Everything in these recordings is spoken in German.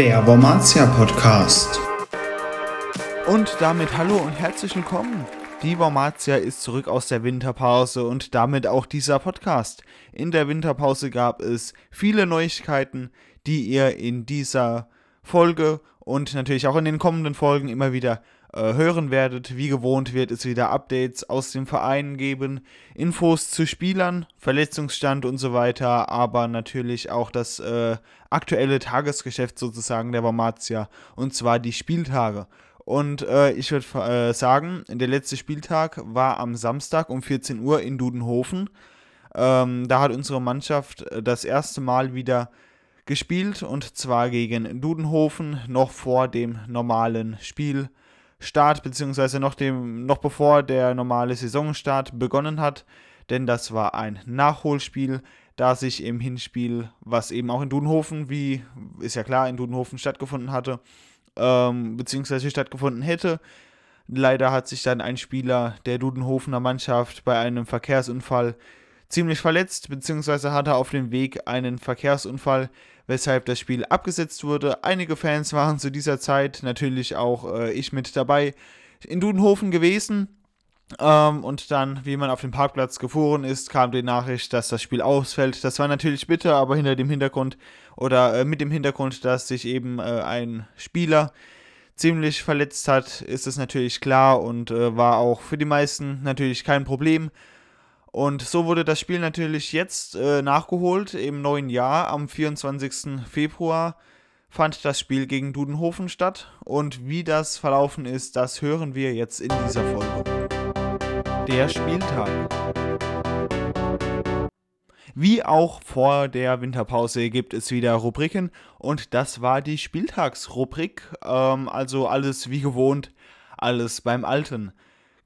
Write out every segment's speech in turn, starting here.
der Wormatia Podcast. Und damit hallo und herzlich willkommen. Die Wormatia ist zurück aus der Winterpause und damit auch dieser Podcast. In der Winterpause gab es viele Neuigkeiten, die ihr in dieser Folge und natürlich auch in den kommenden Folgen immer wieder äh, hören werdet. Wie gewohnt wird es wieder Updates aus dem Verein geben, Infos zu Spielern, Verletzungsstand und so weiter, aber natürlich auch das äh, aktuelle Tagesgeschäft sozusagen der Wormatia und zwar die Spieltage. Und äh, ich würde äh, sagen, der letzte Spieltag war am Samstag um 14 Uhr in Dudenhofen. Ähm, da hat unsere Mannschaft äh, das erste Mal wieder gespielt und zwar gegen Dudenhofen noch vor dem normalen Spiel Start, beziehungsweise noch, dem, noch bevor der normale Saisonstart begonnen hat, denn das war ein Nachholspiel, da sich im Hinspiel, was eben auch in Dudenhofen, wie ist ja klar, in Dudenhofen stattgefunden hatte, ähm, beziehungsweise stattgefunden hätte. Leider hat sich dann ein Spieler der Dudenhofener Mannschaft bei einem Verkehrsunfall ziemlich verletzt, beziehungsweise hatte auf dem Weg einen Verkehrsunfall, weshalb das Spiel abgesetzt wurde. Einige Fans waren zu dieser Zeit, natürlich auch äh, ich mit dabei, in Dudenhofen gewesen. Ähm, und dann, wie man auf dem Parkplatz gefahren ist, kam die Nachricht, dass das Spiel ausfällt. Das war natürlich bitter, aber hinter dem Hintergrund oder äh, mit dem Hintergrund, dass sich eben äh, ein Spieler ziemlich verletzt hat, ist es natürlich klar und äh, war auch für die meisten natürlich kein Problem. Und so wurde das Spiel natürlich jetzt äh, nachgeholt im neuen Jahr. Am 24. Februar fand das Spiel gegen Dudenhofen statt. Und wie das verlaufen ist, das hören wir jetzt in dieser Folge. Der Spieltag. Wie auch vor der Winterpause gibt es wieder Rubriken und das war die Spieltagsrubrik. Ähm, also alles wie gewohnt, alles beim Alten.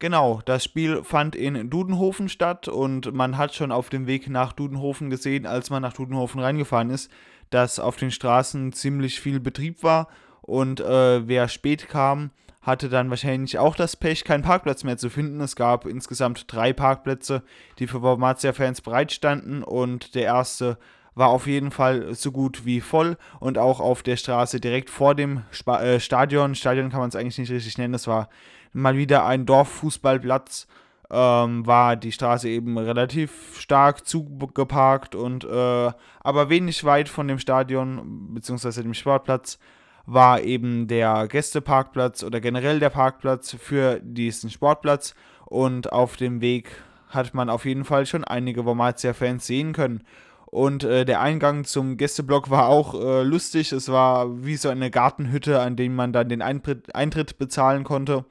Genau, das Spiel fand in Dudenhofen statt und man hat schon auf dem Weg nach Dudenhofen gesehen, als man nach Dudenhofen reingefahren ist, dass auf den Straßen ziemlich viel Betrieb war und äh, wer spät kam, hatte dann wahrscheinlich auch das Pech, keinen Parkplatz mehr zu finden. Es gab insgesamt drei Parkplätze, die für Wormatia-Fans bereitstanden und der erste war auf jeden Fall so gut wie voll und auch auf der Straße direkt vor dem Spa äh, Stadion. Stadion kann man es eigentlich nicht richtig nennen, es war mal wieder ein Dorffußballplatz. Ähm, war die Straße eben relativ stark zugeparkt und äh, aber wenig weit von dem Stadion bzw. dem Sportplatz war eben der Gästeparkplatz oder generell der Parkplatz für diesen Sportplatz und auf dem Weg hat man auf jeden Fall schon einige Wormatia-Fans sehen können. Und äh, der Eingang zum Gästeblock war auch äh, lustig. Es war wie so eine Gartenhütte, an dem man dann den Eintritt, Eintritt bezahlen konnte.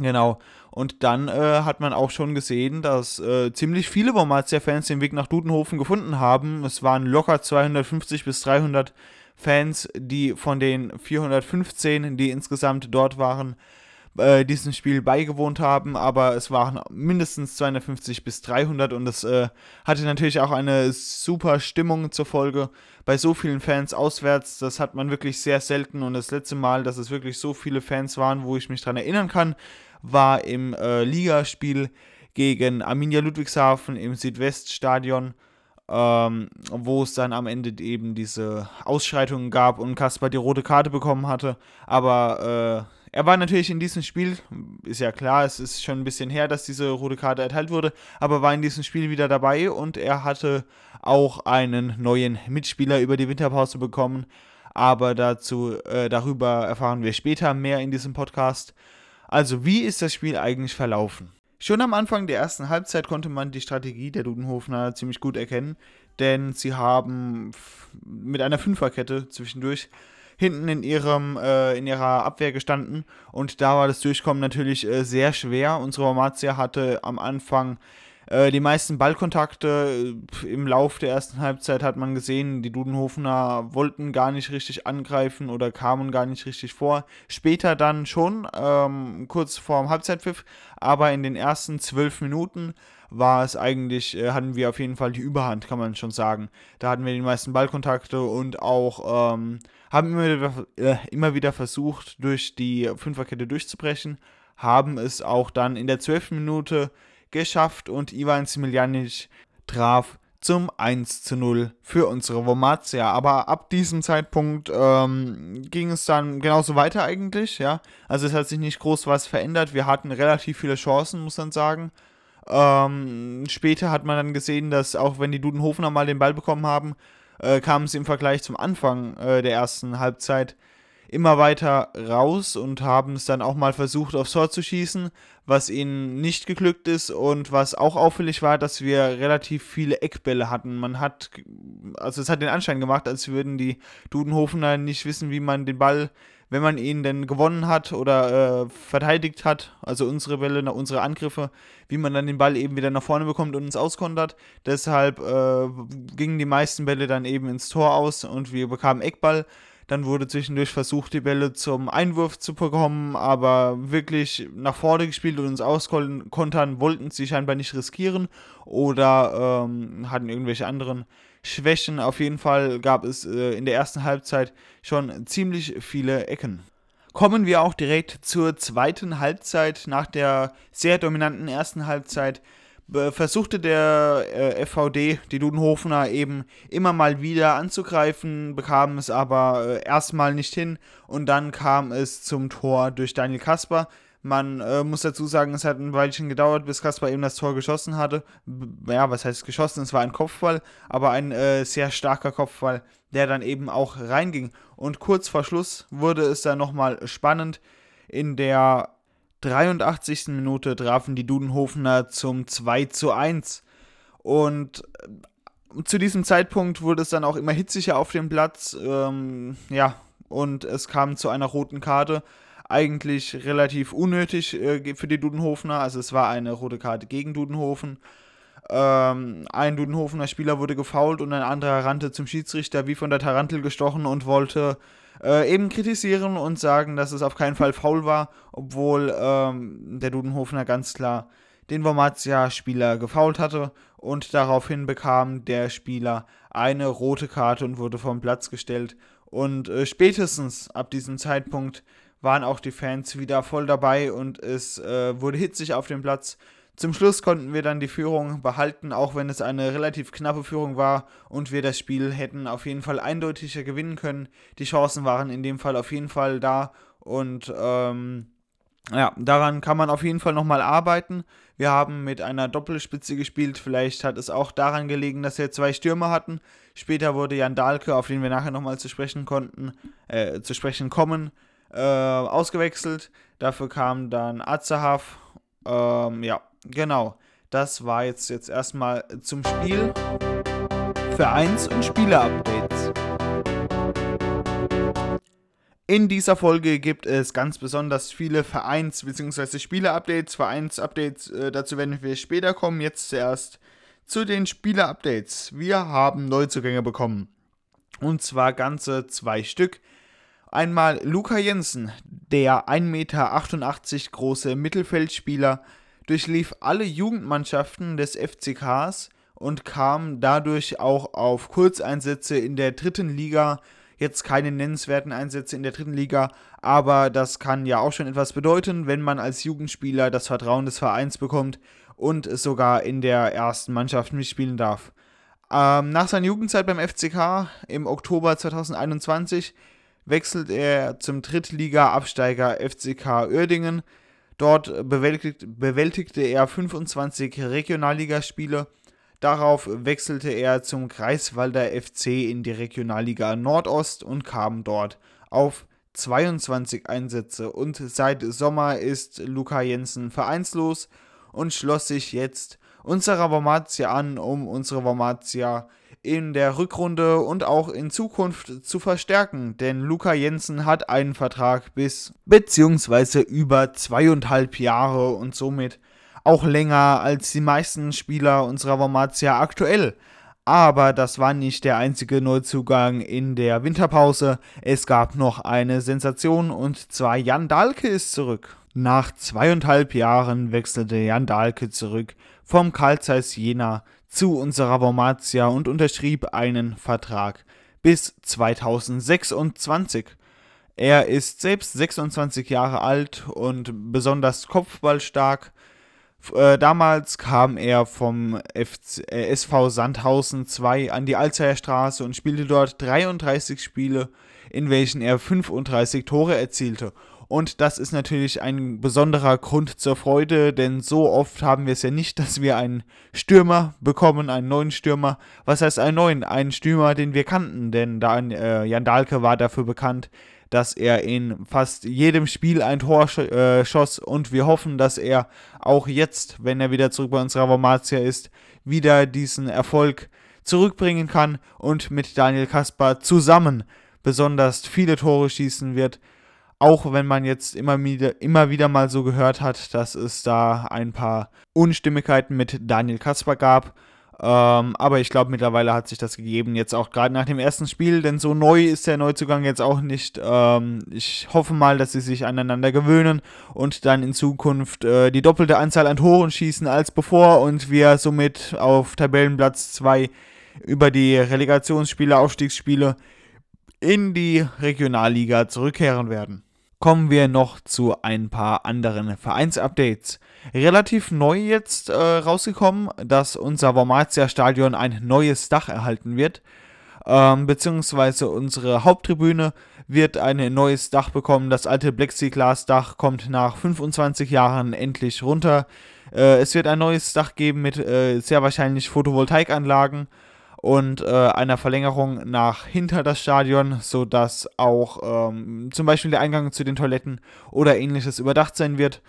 Genau. Und dann äh, hat man auch schon gesehen, dass äh, ziemlich viele Wormatia-Fans den Weg nach Dudenhofen gefunden haben. Es waren locker 250 bis 300 Fans, die von den 415, die insgesamt dort waren, äh, diesem Spiel beigewohnt haben, aber es waren mindestens 250 bis 300 und es äh, hatte natürlich auch eine super Stimmung zur Folge bei so vielen Fans auswärts. Das hat man wirklich sehr selten und das letzte Mal, dass es wirklich so viele Fans waren, wo ich mich daran erinnern kann, war im äh, Ligaspiel gegen Arminia Ludwigshafen im Südweststadion. Ähm, wo es dann am Ende eben diese Ausschreitungen gab und Kaspar die rote Karte bekommen hatte. Aber äh, er war natürlich in diesem Spiel, ist ja klar, es ist schon ein bisschen her, dass diese rote Karte erteilt wurde, aber war in diesem Spiel wieder dabei und er hatte auch einen neuen Mitspieler über die Winterpause bekommen. Aber dazu, äh, darüber erfahren wir später mehr in diesem Podcast. Also, wie ist das Spiel eigentlich verlaufen? Schon am Anfang der ersten Halbzeit konnte man die Strategie der Dudenhofner ziemlich gut erkennen, denn sie haben mit einer Fünferkette zwischendurch hinten in ihrem äh, in ihrer Abwehr gestanden und da war das Durchkommen natürlich äh, sehr schwer. Unsere Hormatia hatte am Anfang äh, die meisten Ballkontakte im Lauf der ersten Halbzeit hat man gesehen, die Dudenhofener wollten gar nicht richtig angreifen oder kamen gar nicht richtig vor. Später dann schon, ähm, kurz vorm Halbzeitpfiff, aber in den ersten zwölf Minuten war es eigentlich, äh, hatten wir auf jeden Fall die Überhand, kann man schon sagen. Da hatten wir die meisten Ballkontakte und auch ähm, haben immer wieder, äh, immer wieder versucht, durch die Fünferkette durchzubrechen, haben es auch dann in der zwölften Minute geschafft und Ivan Similjanic traf zum 1 zu 0 für unsere Wormatia. Aber ab diesem Zeitpunkt ähm, ging es dann genauso weiter eigentlich, ja. Also es hat sich nicht groß was verändert. Wir hatten relativ viele Chancen, muss man sagen. Ähm, später hat man dann gesehen, dass auch wenn die Dudenhofner mal den Ball bekommen haben, äh, kamen sie im Vergleich zum Anfang äh, der ersten Halbzeit immer weiter raus und haben es dann auch mal versucht, aufs Tor zu schießen, was ihnen nicht geglückt ist und was auch auffällig war, dass wir relativ viele Eckbälle hatten. Man hat, also es hat den Anschein gemacht, als würden die Dudenhofener nicht wissen, wie man den Ball, wenn man ihn denn gewonnen hat oder äh, verteidigt hat, also unsere Bälle, unsere Angriffe, wie man dann den Ball eben wieder nach vorne bekommt und uns auskontert. Deshalb äh, gingen die meisten Bälle dann eben ins Tor aus und wir bekamen Eckball dann wurde zwischendurch versucht, die Bälle zum Einwurf zu bekommen, aber wirklich nach vorne gespielt und uns auskontern wollten sie scheinbar nicht riskieren oder ähm, hatten irgendwelche anderen Schwächen. Auf jeden Fall gab es äh, in der ersten Halbzeit schon ziemlich viele Ecken. Kommen wir auch direkt zur zweiten Halbzeit. Nach der sehr dominanten ersten Halbzeit versuchte der äh, FVD, die Dudenhofener, eben immer mal wieder anzugreifen, bekam es aber äh, erstmal nicht hin und dann kam es zum Tor durch Daniel Kasper. Man äh, muss dazu sagen, es hat ein Weilchen gedauert, bis Kasper eben das Tor geschossen hatte. B ja, was heißt geschossen? Es war ein Kopfball, aber ein äh, sehr starker Kopfball, der dann eben auch reinging. Und kurz vor Schluss wurde es dann nochmal spannend. In der 83. Minute trafen die Dudenhofener zum 2 zu 1. Und äh, zu diesem Zeitpunkt wurde es dann auch immer hitziger auf dem Platz. Ähm, ja, und es kam zu einer roten Karte. Eigentlich relativ unnötig äh, für die Dudenhofener. Also es war eine rote Karte gegen Dudenhofen. Ähm, ein Dudenhofener Spieler wurde gefault und ein anderer rannte zum Schiedsrichter wie von der Tarantel gestochen und wollte äh, eben kritisieren und sagen, dass es auf keinen Fall faul war, obwohl ähm, der Dudenhofener ganz klar den Wormatia-Spieler gefault hatte und daraufhin bekam der Spieler eine rote Karte und wurde vom Platz gestellt. Und äh, spätestens ab diesem Zeitpunkt waren auch die Fans wieder voll dabei und es äh, wurde hitzig auf dem Platz. Zum Schluss konnten wir dann die Führung behalten, auch wenn es eine relativ knappe Führung war und wir das Spiel hätten auf jeden Fall eindeutiger gewinnen können. Die Chancen waren in dem Fall auf jeden Fall da und ähm, ja, daran kann man auf jeden Fall nochmal arbeiten. Wir haben mit einer Doppelspitze gespielt. Vielleicht hat es auch daran gelegen, dass wir zwei Stürmer hatten. Später wurde Jan Dahlke, auf den wir nachher nochmal zu sprechen konnten, äh, zu sprechen kommen, äh, ausgewechselt. Dafür kam dann Azahaf. Ähm, ja, Genau, das war jetzt, jetzt erstmal zum Spiel. Vereins- und Spieler-Updates. In dieser Folge gibt es ganz besonders viele Vereins- bzw. Spieler-Updates. Vereins-Updates, äh, dazu werden wir später kommen. Jetzt zuerst zu den Spieler-Updates. Wir haben Neuzugänge bekommen. Und zwar ganze zwei Stück. Einmal Luca Jensen, der 1,88 Meter große Mittelfeldspieler, durchlief alle Jugendmannschaften des FCKs und kam dadurch auch auf Kurzeinsätze in der dritten Liga. Jetzt keine nennenswerten Einsätze in der dritten Liga, aber das kann ja auch schon etwas bedeuten, wenn man als Jugendspieler das Vertrauen des Vereins bekommt und sogar in der ersten Mannschaft mitspielen darf. Ähm, nach seiner Jugendzeit beim FCK im Oktober 2021 wechselt er zum Drittliga-Absteiger FCK Uerdingen Dort bewältigt, bewältigte er 25 Regionalligaspiele. Darauf wechselte er zum Greifswalder FC in die Regionalliga Nordost und kam dort auf 22 Einsätze. Und seit Sommer ist Luca Jensen vereinslos und schloss sich jetzt unserer Wormatia an, um unsere Wormatia in der Rückrunde und auch in Zukunft zu verstärken, denn Luca Jensen hat einen Vertrag bis beziehungsweise über zweieinhalb Jahre und somit auch länger als die meisten Spieler unserer Wormatia aktuell. Aber das war nicht der einzige Neuzugang in der Winterpause. Es gab noch eine Sensation und zwar Jan Dahlke ist zurück. Nach zweieinhalb Jahren wechselte Jan Dahlke zurück vom Karl Zeiss Jena zu unserer Wormatia und unterschrieb einen Vertrag bis 2026. Er ist selbst 26 Jahre alt und besonders kopfballstark. Äh, damals kam er vom FC, äh, SV Sandhausen 2 an die Alzheimer Straße und spielte dort 33 Spiele, in welchen er 35 Tore erzielte. Und das ist natürlich ein besonderer Grund zur Freude, denn so oft haben wir es ja nicht, dass wir einen Stürmer bekommen, einen neuen Stürmer. Was heißt einen neuen? Einen Stürmer, den wir kannten, denn Dan, äh, Jan Dahlke war dafür bekannt, dass er in fast jedem Spiel ein Tor sch äh, schoss und wir hoffen, dass er auch jetzt, wenn er wieder zurück bei unserer Formatia ist, wieder diesen Erfolg zurückbringen kann und mit Daniel Kaspar zusammen besonders viele Tore schießen wird. Auch wenn man jetzt immer wieder, immer wieder mal so gehört hat, dass es da ein paar Unstimmigkeiten mit Daniel Kasper gab. Ähm, aber ich glaube, mittlerweile hat sich das gegeben, jetzt auch gerade nach dem ersten Spiel, denn so neu ist der Neuzugang jetzt auch nicht. Ähm, ich hoffe mal, dass sie sich aneinander gewöhnen und dann in Zukunft äh, die doppelte Anzahl an Toren schießen als bevor und wir somit auf Tabellenplatz 2 über die Relegationsspiele, Aufstiegsspiele in die Regionalliga zurückkehren werden kommen wir noch zu ein paar anderen Vereinsupdates. Relativ neu jetzt äh, rausgekommen, dass unser Wormatia-Stadion ein neues Dach erhalten wird. Ähm, beziehungsweise unsere Haupttribüne wird ein neues Dach bekommen. Das alte Plexiglas-Dach kommt nach 25 Jahren endlich runter. Äh, es wird ein neues Dach geben mit äh, sehr wahrscheinlich Photovoltaikanlagen und äh, einer Verlängerung nach hinter das Stadion, sodass auch ähm, zum Beispiel der Eingang zu den Toiletten oder ähnliches überdacht sein wird.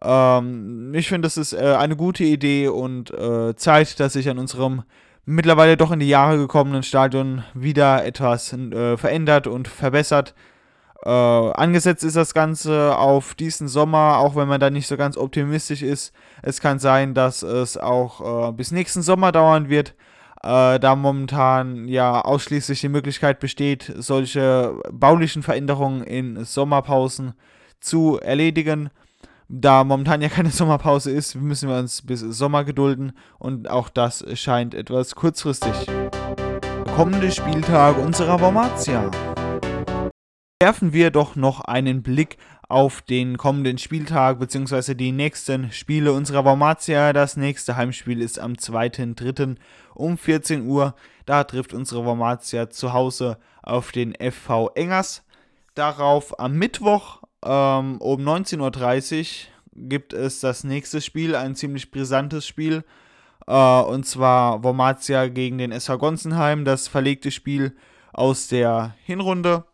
Ähm, ich finde, das ist äh, eine gute Idee und äh, Zeit, dass sich an unserem mittlerweile doch in die Jahre gekommenen Stadion wieder etwas äh, verändert und verbessert. Äh, angesetzt ist das Ganze auf diesen Sommer, auch wenn man da nicht so ganz optimistisch ist. Es kann sein, dass es auch äh, bis nächsten Sommer dauern wird äh, da momentan ja ausschließlich die Möglichkeit besteht, solche baulichen Veränderungen in Sommerpausen zu erledigen. Da momentan ja keine Sommerpause ist, müssen wir uns bis Sommer gedulden und auch das scheint etwas kurzfristig. Kommende Spieltag unserer Wormatia. Werfen wir doch noch einen Blick auf den kommenden Spieltag bzw. die nächsten Spiele unserer Wormatia. Das nächste Heimspiel ist am 2.3. um 14 Uhr. Da trifft unsere Wormatia zu Hause auf den FV Engers. Darauf am Mittwoch ähm, um 19.30 Uhr gibt es das nächste Spiel, ein ziemlich brisantes Spiel. Äh, und zwar Wormatia gegen den SV Gonsenheim, das verlegte Spiel aus der Hinrunde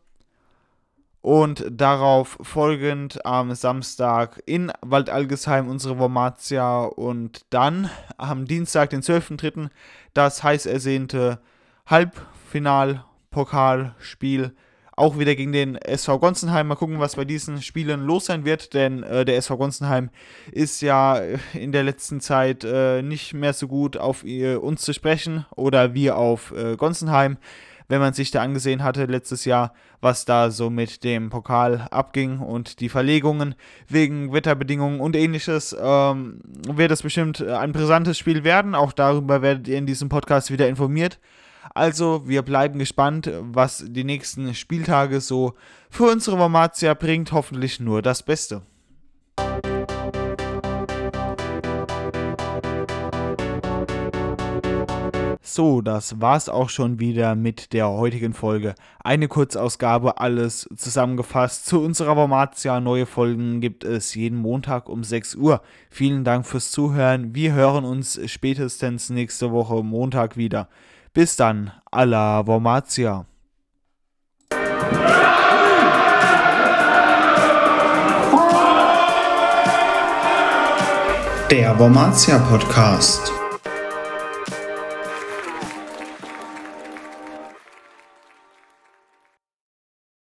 und darauf folgend am Samstag in Waldalgesheim unsere Wormatia und dann am Dienstag, den 12.03., das heiß ersehnte Halbfinal-Pokalspiel auch wieder gegen den SV Gonsenheim. Mal gucken, was bei diesen Spielen los sein wird, denn äh, der SV Gonsenheim ist ja in der letzten Zeit äh, nicht mehr so gut auf äh, uns zu sprechen oder wir auf äh, Gonsenheim wenn man sich da angesehen hatte letztes Jahr, was da so mit dem Pokal abging und die Verlegungen wegen Wetterbedingungen und ähnliches, ähm, wird es bestimmt ein brisantes Spiel werden. Auch darüber werdet ihr in diesem Podcast wieder informiert. Also, wir bleiben gespannt, was die nächsten Spieltage so für unsere Formatia bringt. Hoffentlich nur das Beste. So, das war's auch schon wieder mit der heutigen Folge. Eine Kurzausgabe, alles zusammengefasst. Zu unserer Formatia neue Folgen gibt es jeden Montag um 6 Uhr. Vielen Dank fürs Zuhören. Wir hören uns spätestens nächste Woche Montag wieder. Bis dann, alla Formatia. Der Wormatia Podcast.